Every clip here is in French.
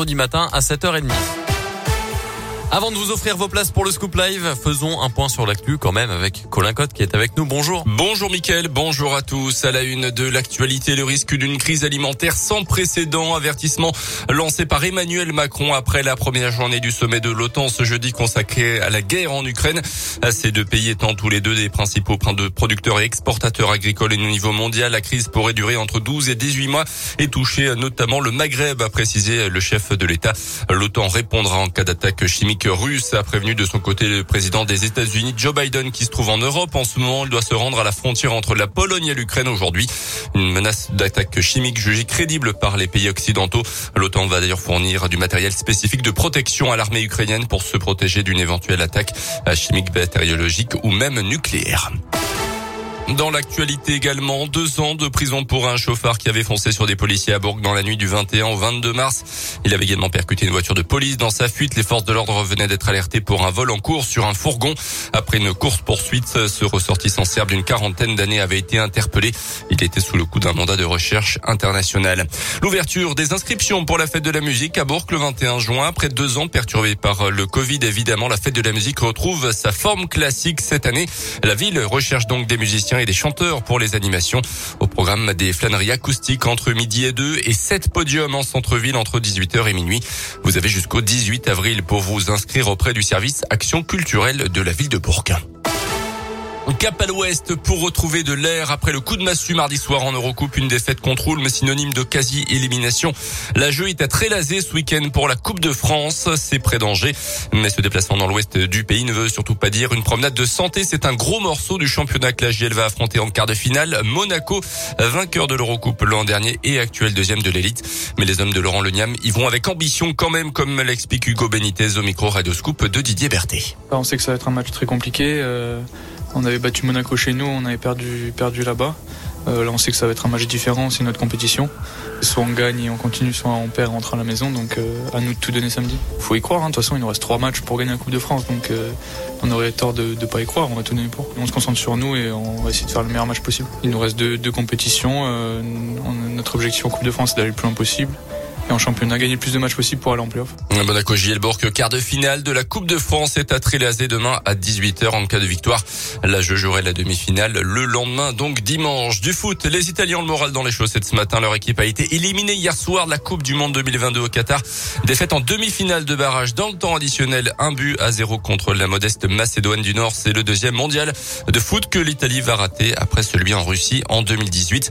vendredi matin à 7h30. Avant de vous offrir vos places pour le Scoop Live, faisons un point sur l'actu quand même avec Colin Cotte qui est avec nous. Bonjour. Bonjour Mickaël, bonjour à tous. À la une de l'actualité, le risque d'une crise alimentaire sans précédent. Avertissement lancé par Emmanuel Macron après la première journée du sommet de l'OTAN ce jeudi consacré à la guerre en Ukraine. Ces deux pays étant tous les deux des principaux producteurs et exportateurs agricoles au niveau mondial, la crise pourrait durer entre 12 et 18 mois et toucher notamment le Maghreb, a précisé le chef de l'État. L'OTAN répondra en cas d'attaque chimique russe a prévenu de son côté le président des États-Unis Joe Biden qui se trouve en Europe en ce moment. Il doit se rendre à la frontière entre la Pologne et l'Ukraine aujourd'hui. Une menace d'attaque chimique jugée crédible par les pays occidentaux. L'OTAN va d'ailleurs fournir du matériel spécifique de protection à l'armée ukrainienne pour se protéger d'une éventuelle attaque chimique, bactériologique ou même nucléaire. Dans l'actualité également, deux ans de prison pour un chauffeur qui avait foncé sur des policiers à Bourg dans la nuit du 21 au 22 mars. Il avait également percuté une voiture de police dans sa fuite. Les forces de l'ordre venaient d'être alertées pour un vol en cours sur un fourgon. Après une course-poursuite, ce ressortissant serbe d'une quarantaine d'années avait été interpellé. Il était sous le coup d'un mandat de recherche international. L'ouverture des inscriptions pour la fête de la musique à Bourg le 21 juin. Après deux ans perturbés par le Covid, évidemment, la fête de la musique retrouve sa forme classique cette année. La ville recherche donc des musiciens et des chanteurs pour les animations. Au programme des flâneries acoustiques entre midi et 2 et 7 podiums en centre-ville entre 18h et minuit. Vous avez jusqu'au 18 avril pour vous inscrire auprès du service Action culturelle de la ville de Bourg. Cap à l'ouest pour retrouver de l'air après le coup de massue mardi soir en Eurocoupe. Une défaite contre mais synonyme de quasi-élimination. La jeu est à Trélazé ce week-end pour la Coupe de France. C'est près d'Angers. Mais ce déplacement dans l'ouest du pays ne veut surtout pas dire une promenade de santé. C'est un gros morceau du championnat que la va affronter en quart de finale. Monaco, vainqueur de l'Eurocoupe l'an dernier et actuel deuxième de l'élite. Mais les hommes de Laurent Leniam y vont avec ambition quand même, comme l'explique Hugo Benitez au micro Radio Scoop de Didier Berthet. On sait que ça va être un match très compliqué. Euh, on avait battu Monaco chez nous, on avait perdu, là-bas. Euh, là, on sait que ça va être un match différent, c'est notre compétition. Soit on gagne et on continue, soit on perd, on rentre à la maison. Donc, euh, à nous de tout donner samedi. Faut y croire. Hein. De toute façon, il nous reste trois matchs pour gagner la Coupe de France. Donc, euh, on aurait tort de ne pas y croire. On va tout donner pour. On se concentre sur nous et on va essayer de faire le meilleur match possible. Il nous reste deux, deux compétitions. notre objectif en Coupe de France, c'est d'aller le plus loin possible en championnat, gagner le plus de matchs possible pour aller en playoff. Monaco Gielborg, quart de finale de la Coupe de France est à Trélazé demain à 18h en cas de victoire. Là, je jouerai la demi-finale le lendemain, donc dimanche. Du foot, les Italiens ont le moral dans les chaussettes ce matin. Leur équipe a été éliminée hier soir de la Coupe du Monde 2022 au Qatar. Défaite en demi-finale de barrage dans le temps additionnel. Un but à zéro contre la modeste Macédoine du Nord. C'est le deuxième mondial de foot que l'Italie va rater après celui en Russie en 2018.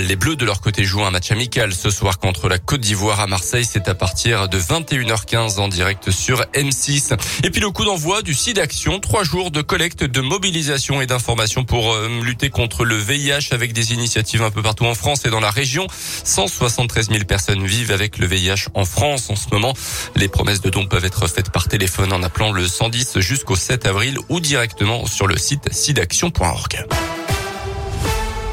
Les Bleus de leur côté jouent un match amical ce soir contre la Côte d'Ivoire à Marseille. C'est à partir de 21h15 en direct sur M6. Et puis le coup d'envoi du site d'action. Trois jours de collecte, de mobilisation et d'information pour euh, lutter contre le VIH avec des initiatives un peu partout en France et dans la région. 173 000 personnes vivent avec le VIH en France en ce moment. Les promesses de dons peuvent être faites par téléphone en appelant le 110 jusqu'au 7 avril ou directement sur le site sidaction.org.